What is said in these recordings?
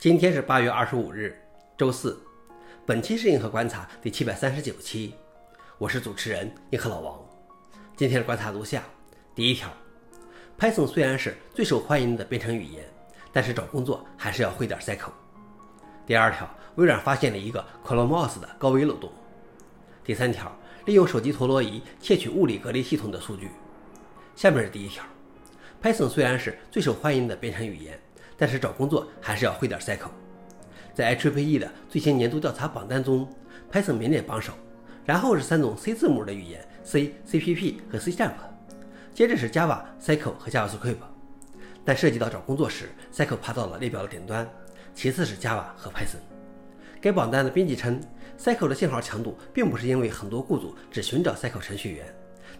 今天是八月二十五日，周四。本期是硬核观察第七百三十九期，我是主持人硬核老王。今天的观察如下：第一条，Python 虽然是最受欢迎的编程语言，但是找工作还是要会点 Cycle。第二条，微软发现了一个 CoreMOS 的高危漏洞。第三条，利用手机陀螺仪窃取物理隔离系统的数据。下面是第一条，Python 虽然是最受欢迎的编程语言。但是找工作还是要会点 Cycle。在 HPE 的最新年度调查榜单中，Python 名列榜首，然后是三种 C 字母的语言 C、CPP 和 C#，接着是 Java、Cycle 和 JavaScript。但涉及到找工作时，Cycle 爬到了列表的顶端，其次是 Java 和 Python。该榜单的编辑称，Cycle 的信号强度并不是因为很多雇主只寻找 Cycle 程序员，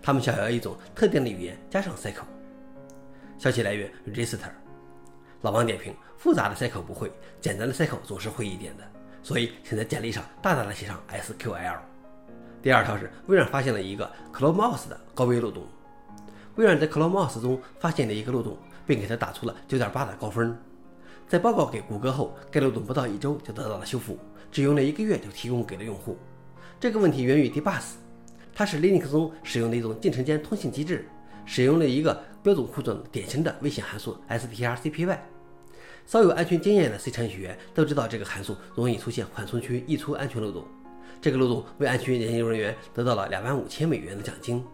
他们想要一种特定的语言加上 Cycle。消息来源：Register。老王点评：复杂的 Cycle 不会，简单的 Cycle 总是会一点的，所以请在简历上大大的写上 SQL。第二条是微软发现了一个 CoreMOS 的高危漏洞。微软在 CoreMOS 中发现了一个漏洞，并给它打出了9.8的高分。在报告给谷歌后，该漏洞不到一周就得到了修复，只用了一个月就提供给了用户。这个问题源于 Dbus，它是 Linux 中使用的一种进程间通信机制。使用了一个标准库中典型的危险函数 strcpy。稍有安全经验的 C 程序员都知道，这个函数容易出现缓冲区溢出安全漏洞。这个漏洞为安全研究人员得到了两万五千美元的奖金。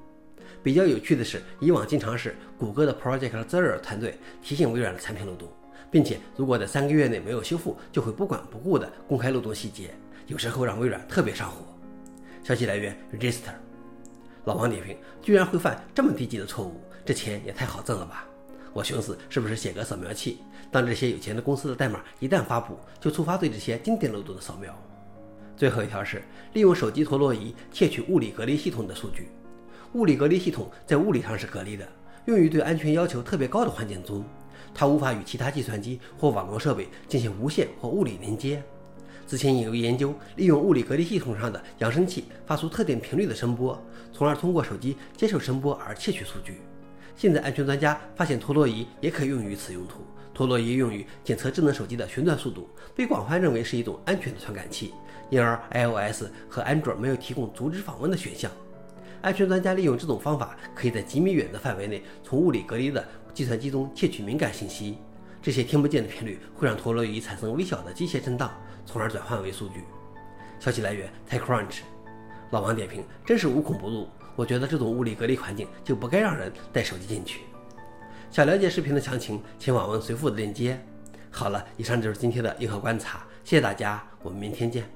比较有趣的是，以往经常是谷歌的 Project Zero 团队提醒微软的产品漏洞，并且如果在三个月内没有修复，就会不管不顾地公开漏洞细节，有时候让微软特别上火。消息来源：Register。老王点评：居然会犯这么低级的错误，这钱也太好挣了吧！我寻思，是不是写个扫描器，当这些有钱的公司的代码一旦发布，就触发对这些经典漏洞的扫描。最后一条是利用手机陀螺仪窃取物理隔离系统的数据。物理隔离系统在物理上是隔离的，用于对安全要求特别高的环境中，它无法与其他计算机或网络设备进行无线或物理连接。之前有研究利用物理隔离系统上的扬声器发出特定频率的声波，从而通过手机接受声波而窃取数据。现在安全专家发现陀螺仪也可用于此用途。陀螺仪用于检测智能手机的旋转速度，被广泛认为是一种安全的传感器，因而 iOS 和安卓没有提供阻止访问的选项。安全专家利用这种方法，可以在几米远的范围内从物理隔离的计算机中窃取敏感信息。这些听不见的频率会让陀螺仪产生微小的机械震荡，从而转换为数据。消息来源：TechCrunch。老王点评：真是无孔不入。我觉得这种物理隔离环境就不该让人带手机进去。想了解视频的详情，请访问随附的链接。好了，以上就是今天的硬核观察，谢谢大家，我们明天见。